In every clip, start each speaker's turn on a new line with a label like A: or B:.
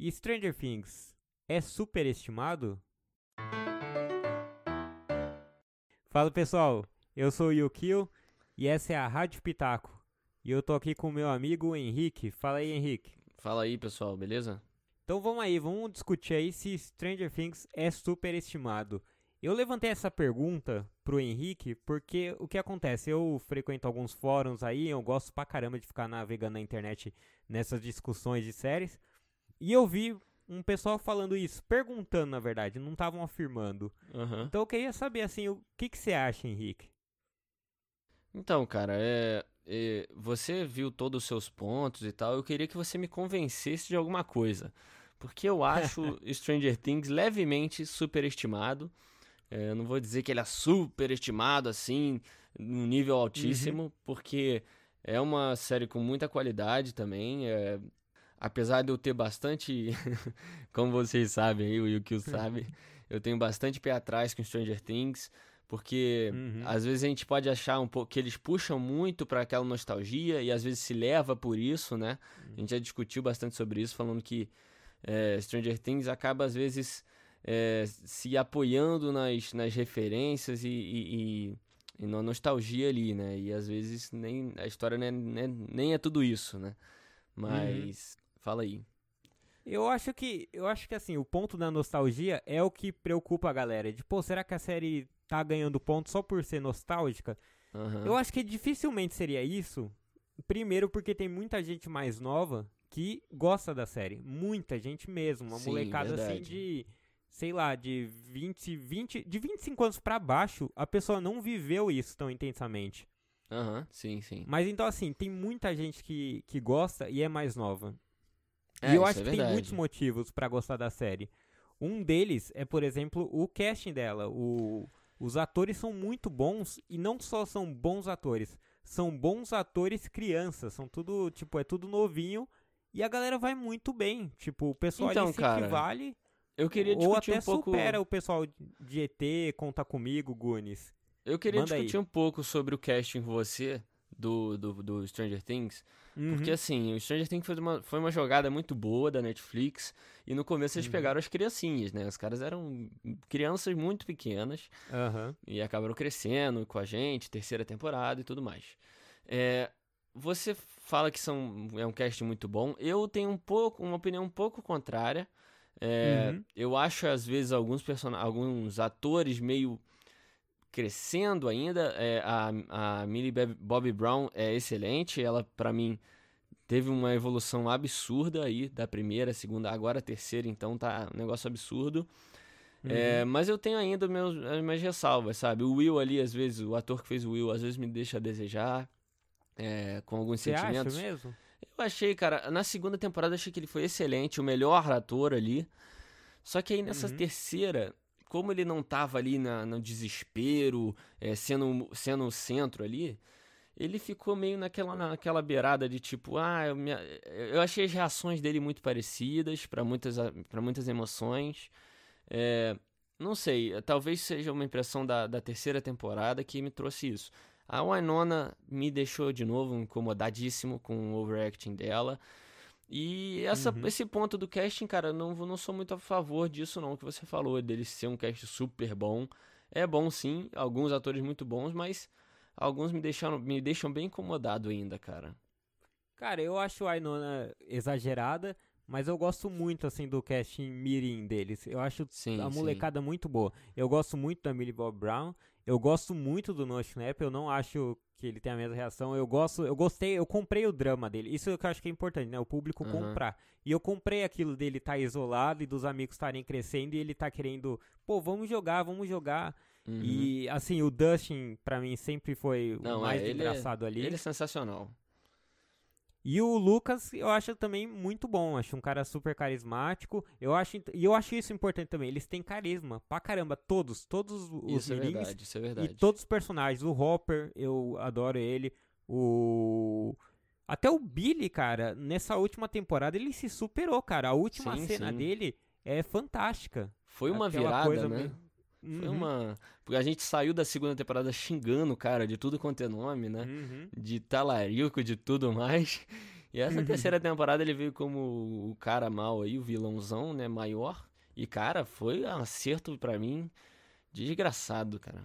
A: E Stranger Things é superestimado? Fala pessoal, eu sou o Yukio e essa é a Rádio Pitaco. E eu tô aqui com o meu amigo Henrique. Fala aí, Henrique.
B: Fala aí, pessoal, beleza?
A: Então vamos aí, vamos discutir aí se Stranger Things é superestimado. Eu levantei essa pergunta pro Henrique porque o que acontece? Eu frequento alguns fóruns aí, eu gosto pra caramba de ficar navegando na internet nessas discussões de séries. E eu vi um pessoal falando isso, perguntando na verdade, não estavam afirmando.
B: Uhum.
A: Então eu queria saber assim, o que, que você acha, Henrique?
B: Então, cara, é, é, você viu todos os seus pontos e tal. Eu queria que você me convencesse de alguma coisa. Porque eu acho Stranger Things levemente superestimado. É, eu não vou dizer que ele é superestimado assim, num nível altíssimo, uhum. porque é uma série com muita qualidade também. É, apesar de eu ter bastante, como vocês sabem, o Yukio sabe, eu tenho bastante pé atrás com Stranger Things, porque uhum. às vezes a gente pode achar um pouco que eles puxam muito para aquela nostalgia e às vezes se leva por isso, né? Uhum. A gente já discutiu bastante sobre isso, falando que é, Stranger Things acaba às vezes é, se apoiando nas, nas referências e, e, e, e, na nostalgia ali, né? E às vezes nem a história nem, nem, nem é tudo isso, né? Mas uhum. Fala aí.
A: Eu acho que eu acho que assim, o ponto da nostalgia é o que preocupa a galera. De, pô, será que a série tá ganhando ponto só por ser nostálgica? Uhum. Eu acho que dificilmente seria isso. Primeiro porque tem muita gente mais nova que gosta da série. Muita gente mesmo. Uma Sim, molecada assim, verdade. assim de sei lá, de 20, 20, de 25 anos para baixo, a pessoa não viveu isso tão intensamente.
B: Aham, uhum, sim, sim.
A: Mas então, assim, tem muita gente que, que gosta e é mais nova. É, e eu acho é que tem muitos motivos para gostar da série. Um deles é, por exemplo, o casting dela. O, os atores são muito bons e não só são bons atores, são bons atores crianças. São tudo, tipo, é tudo novinho e a galera vai muito bem. Tipo, o pessoal então, se cara, equivale
B: eu queria discutir
A: Ou até
B: um pouco...
A: supera o pessoal de ET, Conta Comigo, Gunis.
B: Eu queria Manda discutir aí. um pouco sobre o casting com você do, do, do Stranger Things. Uhum. Porque assim, o Stranger Things foi uma, foi uma jogada muito boa da Netflix. E no começo eles uhum. pegaram as criancinhas, né? Os caras eram crianças muito pequenas.
A: Uhum.
B: E acabaram crescendo com a gente, terceira temporada e tudo mais. É, você fala que são, é um casting muito bom. Eu tenho um pouco, uma opinião um pouco contrária. É, uhum. Eu acho, às vezes, alguns, person... alguns atores meio crescendo ainda. É, a, a Millie Bobby Brown é excelente. Ela, para mim, teve uma evolução absurda aí da primeira, segunda, agora a terceira, então tá um negócio absurdo. É, uhum. É, mas eu tenho ainda meus, as minhas ressalvas, sabe? O Will ali, às vezes, o ator que fez o Will, às vezes me deixa a desejar. É, com alguns
A: Você
B: sentimentos.
A: Acha mesmo?
B: Eu achei, cara, na segunda temporada achei que ele foi excelente, o melhor ator ali. Só que aí nessa uhum. terceira, como ele não tava ali na, no desespero, é, sendo, sendo o centro ali, ele ficou meio naquela, naquela beirada de tipo, ah, eu, me, eu achei as reações dele muito parecidas para muitas, muitas emoções. É, não sei, talvez seja uma impressão da, da terceira temporada que me trouxe isso. A Winona me deixou de novo incomodadíssimo com o overacting dela. E essa, uhum. esse ponto do casting, cara, não, não sou muito a favor disso, não, que você falou, dele ser um cast super bom. É bom sim, alguns atores muito bons, mas alguns me deixaram, me deixam bem incomodado ainda, cara.
A: Cara, eu acho a Winona exagerada, mas eu gosto muito, assim, do casting mirim deles. Eu acho sim, a molecada sim. muito boa. Eu gosto muito da Millie Bob Brown. Eu gosto muito do No Snap. Eu não acho que ele tem a mesma reação. Eu gosto, eu gostei, eu comprei o drama dele. Isso que eu acho que é importante, né? O público uhum. comprar. E eu comprei aquilo dele estar tá isolado e dos amigos estarem crescendo e ele tá querendo, pô, vamos jogar, vamos jogar. Uhum. E assim, o Dustin, para mim, sempre foi não, o mais é, engraçado
B: é,
A: ali.
B: Ele é sensacional.
A: E o Lucas, eu acho também muito bom. Acho um cara super carismático. Eu acho, e eu acho isso importante também. Eles têm carisma pra caramba. Todos, todos os
B: isso. É verdade, isso é verdade.
A: E todos os personagens. O Hopper, eu adoro ele. O. Até o Billy, cara, nessa última temporada ele se superou, cara. A última sim, cena sim. dele é fantástica.
B: Foi uma
A: Aquela
B: virada, né?
A: Meio...
B: Foi uhum. uma. Porque a gente saiu da segunda temporada xingando o cara de tudo quanto é nome, né?
A: Uhum.
B: De talarico, de tudo mais. E essa terceira temporada ele veio como o cara mal aí, o vilãozão, né, maior. E, cara, foi um acerto para mim desgraçado, cara.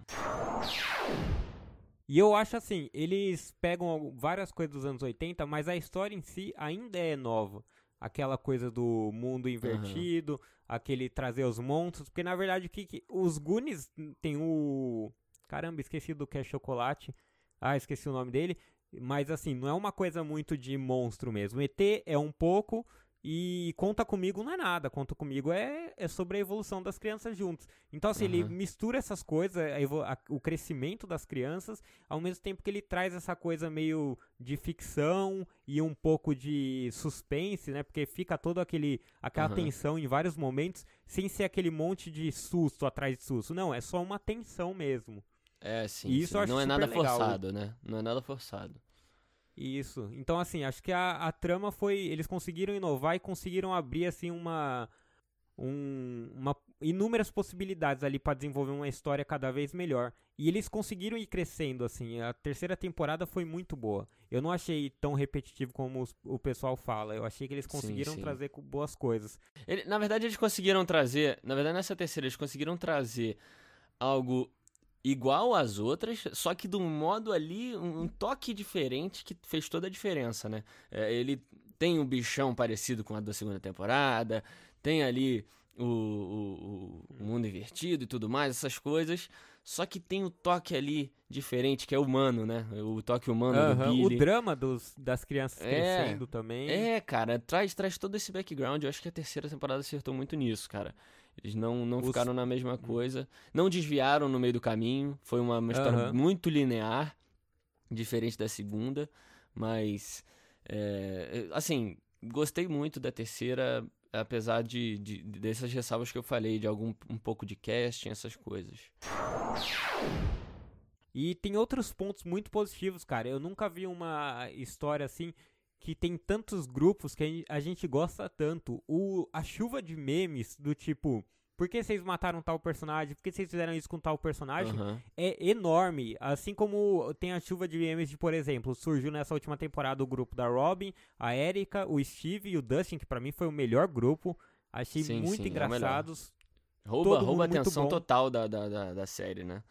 A: E eu acho assim, eles pegam várias coisas dos anos 80, mas a história em si ainda é nova. Aquela coisa do mundo invertido, uhum. aquele trazer os monstros, porque na verdade que, que os Goonies tem o caramba, esqueci do que é chocolate. Ah, esqueci o nome dele, mas assim, não é uma coisa muito de monstro mesmo. ET é um pouco, e Conta Comigo não é nada, Conta Comigo é, é sobre a evolução das crianças juntos. Então, assim, uhum. ele mistura essas coisas, a, a, o crescimento das crianças, ao mesmo tempo que ele traz essa coisa meio de ficção e um pouco de suspense, né? Porque fica todo aquele aquela uhum. tensão em vários momentos, sem ser aquele monte de susto atrás de susto. Não, é só uma tensão mesmo.
B: É, sim. E isso sim. não é nada legal. forçado, né? Não é nada forçado.
A: Isso. Então, assim, acho que a, a trama foi. Eles conseguiram inovar e conseguiram abrir, assim, uma. Um, uma inúmeras possibilidades ali para desenvolver uma história cada vez melhor. E eles conseguiram ir crescendo, assim. A terceira temporada foi muito boa. Eu não achei tão repetitivo como os, o pessoal fala. Eu achei que eles conseguiram sim, sim. trazer boas coisas.
B: Ele, na verdade, eles conseguiram trazer. Na verdade, nessa terceira, eles conseguiram trazer algo igual às outras, só que de um modo ali, um, toque diferente que fez toda a diferença, né? É, ele tem um bichão parecido com a da segunda temporada, tem ali o, o, o, mundo invertido e tudo mais, essas coisas. Só que tem o toque ali diferente, que é humano, né? O toque humano uhum, do Billy.
A: O drama dos, das crianças é, crescendo também.
B: É, cara, traz, traz todo esse background. Eu acho que a terceira temporada acertou muito nisso, cara. Eles não, não Os... ficaram na mesma coisa. Não desviaram no meio do caminho. Foi uma, uma história uhum. muito linear, diferente da segunda. Mas, é, assim, gostei muito da terceira, apesar de, de, dessas ressalvas que eu falei, de algum um pouco de casting, essas coisas.
A: E tem outros pontos muito positivos, cara. Eu nunca vi uma história assim que tem tantos grupos que a gente gosta tanto. O, a chuva de memes do tipo, por que vocês mataram tal personagem? Por que vocês fizeram isso com tal personagem? Uhum. É enorme. Assim como tem a chuva de memes de, por exemplo, surgiu nessa última temporada o grupo da Robin, a Erika, o Steve e o Dustin, que para mim foi o melhor grupo. Achei sim, muito sim, é engraçados.
B: É rouba, rouba a atenção total da, da, da, da série, né?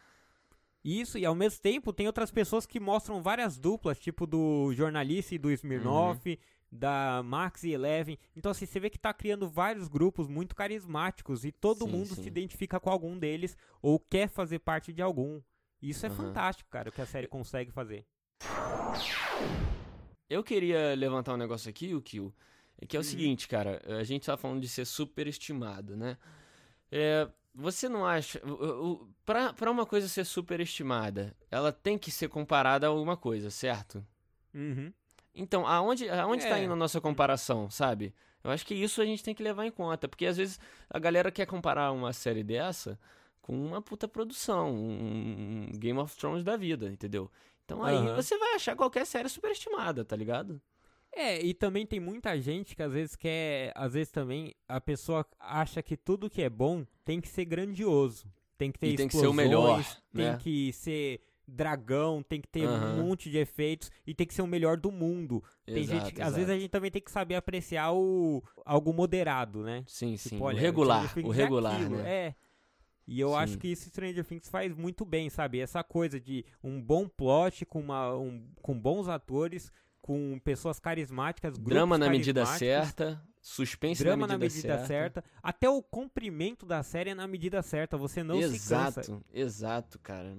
A: Isso, e ao mesmo tempo tem outras pessoas que mostram várias duplas, tipo do jornalista e do Smirnoff, uhum. Da Max e Eleven. Então, assim, você vê que tá criando vários grupos muito carismáticos e todo sim, mundo sim. se identifica com algum deles ou quer fazer parte de algum. Isso é uhum. fantástico, cara, o que a série consegue fazer.
B: Eu queria levantar um negócio aqui, o Kill, que é o hum. seguinte, cara, a gente tá falando de ser superestimado, né? É, você não acha. Para uma coisa ser superestimada, ela tem que ser comparada a alguma coisa, certo?
A: Uhum.
B: Então, aonde, aonde tá é. tá indo a nossa comparação, sabe? Eu acho que isso a gente tem que levar em conta. Porque às vezes a galera quer comparar uma série dessa com uma puta produção, um Game of Thrones da vida, entendeu? Então aí uhum. você vai achar qualquer série superestimada, tá ligado?
A: É, e também tem muita gente que às vezes quer, às vezes também a pessoa acha que tudo que é bom tem que ser grandioso, tem que ter e tem que ser o melhor, tem né? que ser dragão, tem que ter uhum. um monte de efeitos e tem que ser o melhor do mundo. Tem exato, gente, exato. às vezes a gente também tem que saber apreciar o algo moderado, né?
B: Sim, tipo, sim, olha, o regular, o regular, aquilo, né?
A: É. E eu Sim. acho que isso Stranger Things faz muito bem, sabe? Essa coisa de um bom plot com, uma, um, com bons atores, com pessoas carismáticas,
B: drama na medida certa, suspense
A: drama
B: na medida,
A: na medida certa. certa. Até o comprimento da série é na medida certa, você não
B: exato,
A: se cansa.
B: Exato, exato, cara.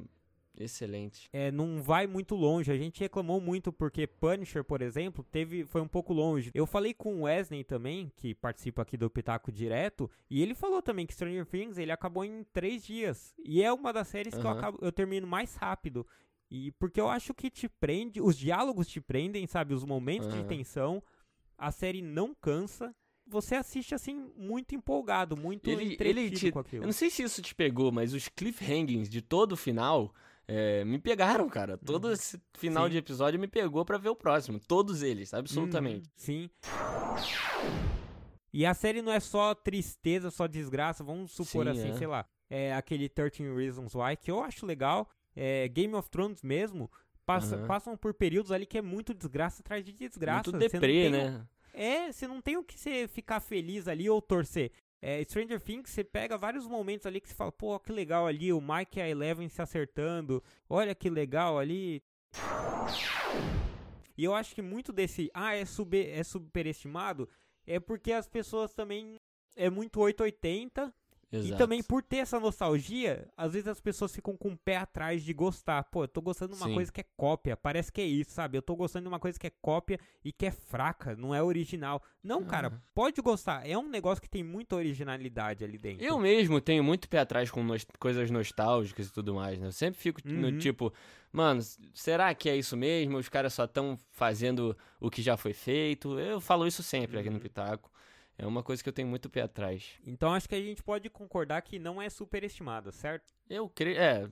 B: Excelente.
A: É, não vai muito longe. A gente reclamou muito porque Punisher, por exemplo, teve foi um pouco longe. Eu falei com o Wesley também, que participa aqui do Pitaco Direto, e ele falou também que Stranger Things ele acabou em três dias. E é uma das séries uhum. que eu, acabo, eu termino mais rápido. E porque eu acho que te prende, os diálogos te prendem, sabe? Os momentos uhum. de tensão. A série não cansa. Você assiste assim muito empolgado, muito ele, ele te, com aquilo.
B: Eu não sei se isso te pegou, mas os cliffhangings de todo o final é, me pegaram, cara. Todo uhum. esse final sim. de episódio me pegou para ver o próximo. Todos eles, absolutamente. Uhum,
A: sim. E a série não é só tristeza, só desgraça. Vamos supor sim, assim, é. sei lá. É aquele 13 Reasons Why, que eu acho legal é, Game of Thrones mesmo, passa, uhum. passam por períodos ali que é muito desgraça atrás de desgraça.
B: Muito deprê, né?
A: É, você não tem o que você ficar feliz ali ou torcer. É, Stranger Things, você pega vários momentos ali que você fala, pô, que legal ali, o Mike e a Eleven se acertando, olha que legal ali. E eu acho que muito desse, ah, é, sub, é superestimado, é porque as pessoas também é muito 880 Exato. E também por ter essa nostalgia, às vezes as pessoas ficam com o pé atrás de gostar. Pô, eu tô gostando de uma Sim. coisa que é cópia, parece que é isso, sabe? Eu tô gostando de uma coisa que é cópia e que é fraca, não é original. Não, uhum. cara, pode gostar. É um negócio que tem muita originalidade ali dentro.
B: Eu mesmo tenho muito pé atrás com no coisas nostálgicas e tudo mais, né? Eu sempre fico uhum. no tipo, mano, será que é isso mesmo? Os caras só estão fazendo o que já foi feito? Eu falo isso sempre uhum. aqui no uhum. Pitaco. É uma coisa que eu tenho muito pé atrás.
A: Então acho que a gente pode concordar que não é superestimada, certo?
B: Eu creio. É,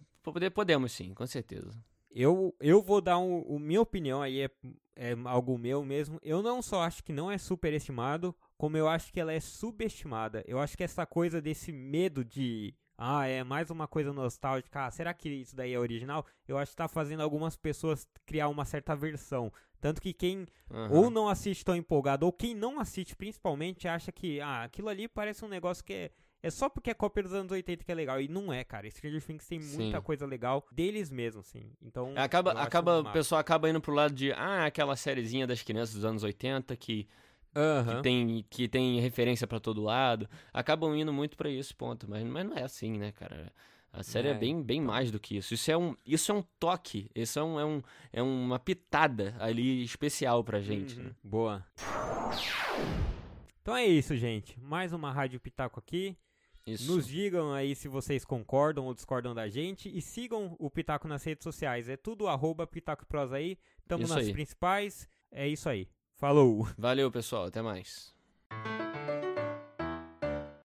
B: podemos sim, com certeza.
A: Eu, eu vou dar um, o minha opinião aí, é, é algo meu mesmo. Eu não só acho que não é superestimado, como eu acho que ela é subestimada. Eu acho que essa coisa desse medo de. Ah, é mais uma coisa nostálgica. Ah, será que isso daí é original? Eu acho que tá fazendo algumas pessoas criar uma certa versão. Tanto que quem uhum. ou não assiste tão empolgado, ou quem não assiste principalmente, acha que ah, aquilo ali parece um negócio que é, é só porque é cópia dos anos 80 que é legal. E não é, cara. Stranger Things tem muita Sim. coisa legal deles mesmos, sim. Então.
B: Acaba, acaba, o pessoal acaba indo pro lado de, ah, aquela sériezinha das crianças dos anos 80 que. Uhum. Que, tem, que tem referência para todo lado. Acabam indo muito para esse ponto. Mas, mas não é assim, né, cara? A série é, é, bem, bem mais do que isso. Isso é um, isso é um toque, isso é, um, é, um, é uma pitada ali especial pra gente. Uhum. Né?
A: Boa. Então é isso, gente. Mais uma Rádio Pitaco aqui. Isso. Nos digam aí se vocês concordam ou discordam da gente. E sigam o Pitaco nas redes sociais. É tudo arroba Pitaco Pros aí. Tamo isso nas aí. principais. É isso aí. Falou.
B: Valeu, pessoal. Até mais.